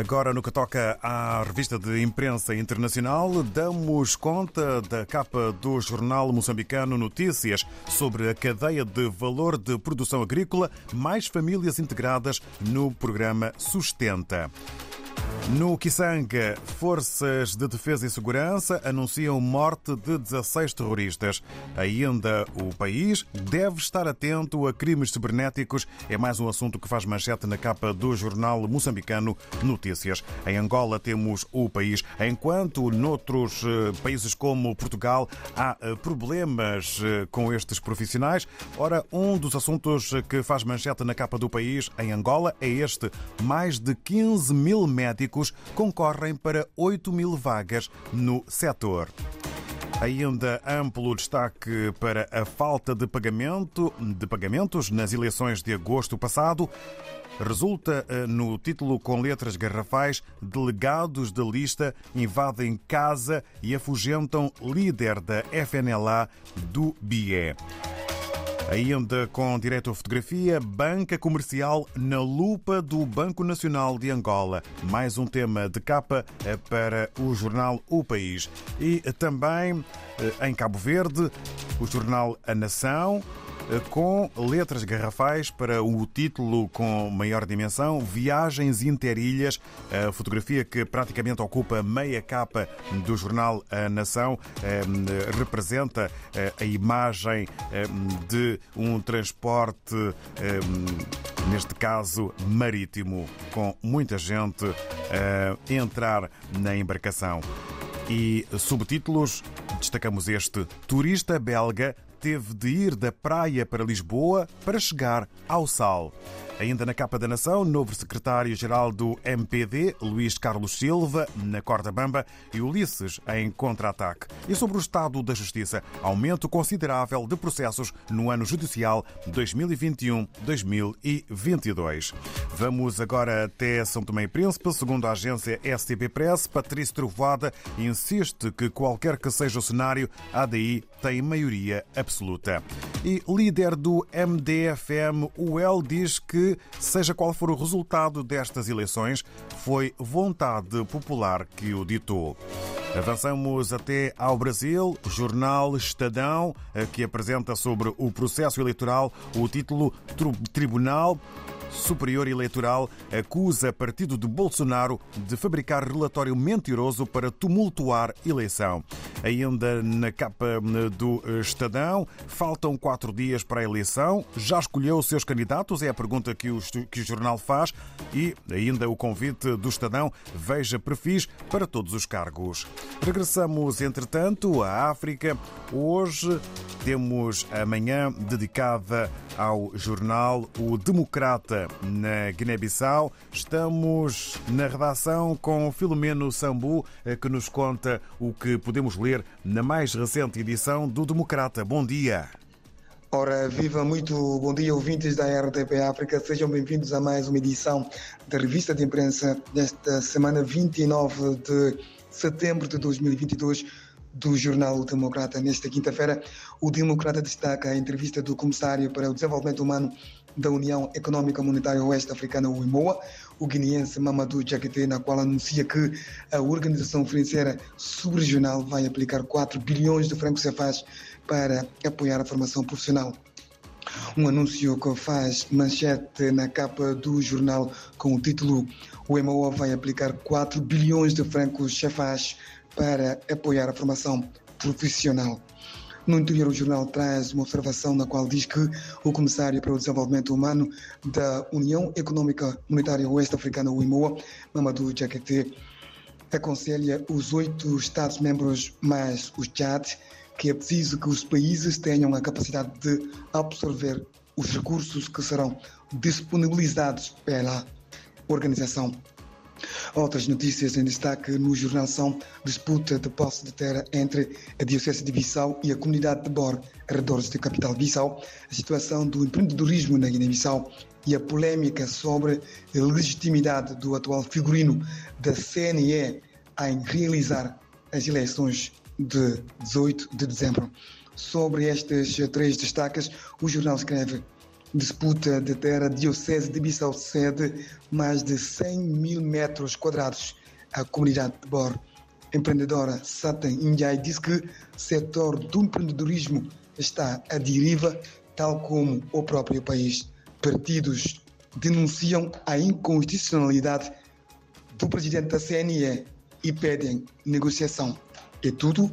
Agora, no que toca à revista de imprensa internacional, damos conta da capa do jornal moçambicano Notícias sobre a cadeia de valor de produção agrícola, mais famílias integradas no programa Sustenta. No Kisanga, forças de defesa e segurança anunciam morte de 16 terroristas. Ainda o país deve estar atento a crimes cibernéticos. É mais um assunto que faz manchete na capa do jornal moçambicano Notícias. Em Angola temos o país, enquanto noutros eh, países como Portugal há eh, problemas eh, com estes profissionais. Ora, um dos assuntos que faz manchete na capa do país em Angola é este: mais de 15 mil médicos concorrem para 8 mil vagas no setor. Ainda amplo destaque para a falta de pagamento de pagamentos nas eleições de agosto passado. Resulta no título com letras garrafais: Delegados da lista invadem casa e afugentam líder da FNLA do BIE. Ainda com direito à fotografia, banca comercial na lupa do Banco Nacional de Angola. Mais um tema de capa para o jornal O País. E também em Cabo Verde, o jornal A Nação com letras garrafais para o título com maior dimensão, Viagens Interilhas, a fotografia que praticamente ocupa meia capa do jornal A Nação, representa a imagem de um transporte, neste caso marítimo, com muita gente a entrar na embarcação. E subtítulos, destacamos este: Turista belga teve de ir da praia para Lisboa para chegar ao Sal. Ainda na capa da Nação, novo secretário-geral do MPD, Luís Carlos Silva, na corda bamba, e Ulisses em contra-ataque. E sobre o estado da justiça, aumento considerável de processos no ano judicial 2021-2022. Vamos agora até São Tomé e Príncipe. Segundo a agência STB Press, Patrício Trovoada insiste que qualquer que seja o cenário, a ADI tem maioria absoluta. E líder do MDFM, o El, diz que seja qual for o resultado destas eleições, foi vontade popular que o ditou. Avançamos até ao Brasil, jornal Estadão, que apresenta sobre o processo eleitoral o título Tribunal Superior Eleitoral acusa partido de Bolsonaro de fabricar relatório mentiroso para tumultuar eleição. Ainda na capa do Estadão, faltam quatro dias para a eleição. Já escolheu os seus candidatos? É a pergunta que o, que o jornal faz. E ainda o convite do Estadão: veja perfis para todos os cargos. Regressamos, entretanto, à África. Hoje temos a manhã dedicada ao jornal O Democrata na Guiné-Bissau. Estamos na redação com Filomeno Sambu, que nos conta o que podemos ler na mais recente edição do Democrata. Bom dia. Ora, viva muito bom dia, ouvintes da RTP África. Sejam bem-vindos a mais uma edição da revista de imprensa desta semana 29 de setembro de 2022 do jornal Democrata. Nesta quinta-feira, o Democrata destaca a entrevista do Comissário para o Desenvolvimento Humano da União Econômica Monetária Oeste Africana, o o guineense Mamadou Diakité, na qual anuncia que a organização financeira subregional vai aplicar 4 bilhões de francos cefais para apoiar a formação profissional. Um anúncio que faz manchete na capa do jornal com o título O IMOA vai aplicar 4 bilhões de francos cefais para apoiar a formação profissional. No interior, o jornal traz uma observação na qual diz que o Comissário para o Desenvolvimento Humano da União Econômica Monetária Oeste Africana, o IMOA, Mamadou Diakité, aconselha os oito Estados-membros mais os Tchad que é preciso que os países tenham a capacidade de absorver os recursos que serão disponibilizados pela organização Outras notícias em destaque no jornal são disputa de posse de terra entre a Diocese de Bissau e a comunidade de Bor, arredores da capital Bissau, a situação do empreendedorismo na Guiné-Bissau e a polêmica sobre a legitimidade do atual figurino da CNE em realizar as eleições de 18 de dezembro. Sobre estes três destaques, o jornal escreve Disputa de terra Diocese de Bissau cede mais de 100 mil metros quadrados à comunidade de Bor. Empreendedora Satan Injai diz que o setor do empreendedorismo está à deriva, tal como o próprio país. Partidos denunciam a inconstitucionalidade do presidente da CNE e pedem negociação. É tudo.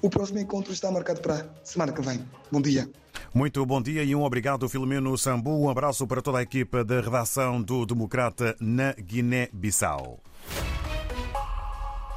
O próximo encontro está marcado para semana que vem. Bom dia. Muito bom dia e um obrigado, Filomeno Sambu. Um abraço para toda a equipa da redação do Democrata na Guiné-Bissau.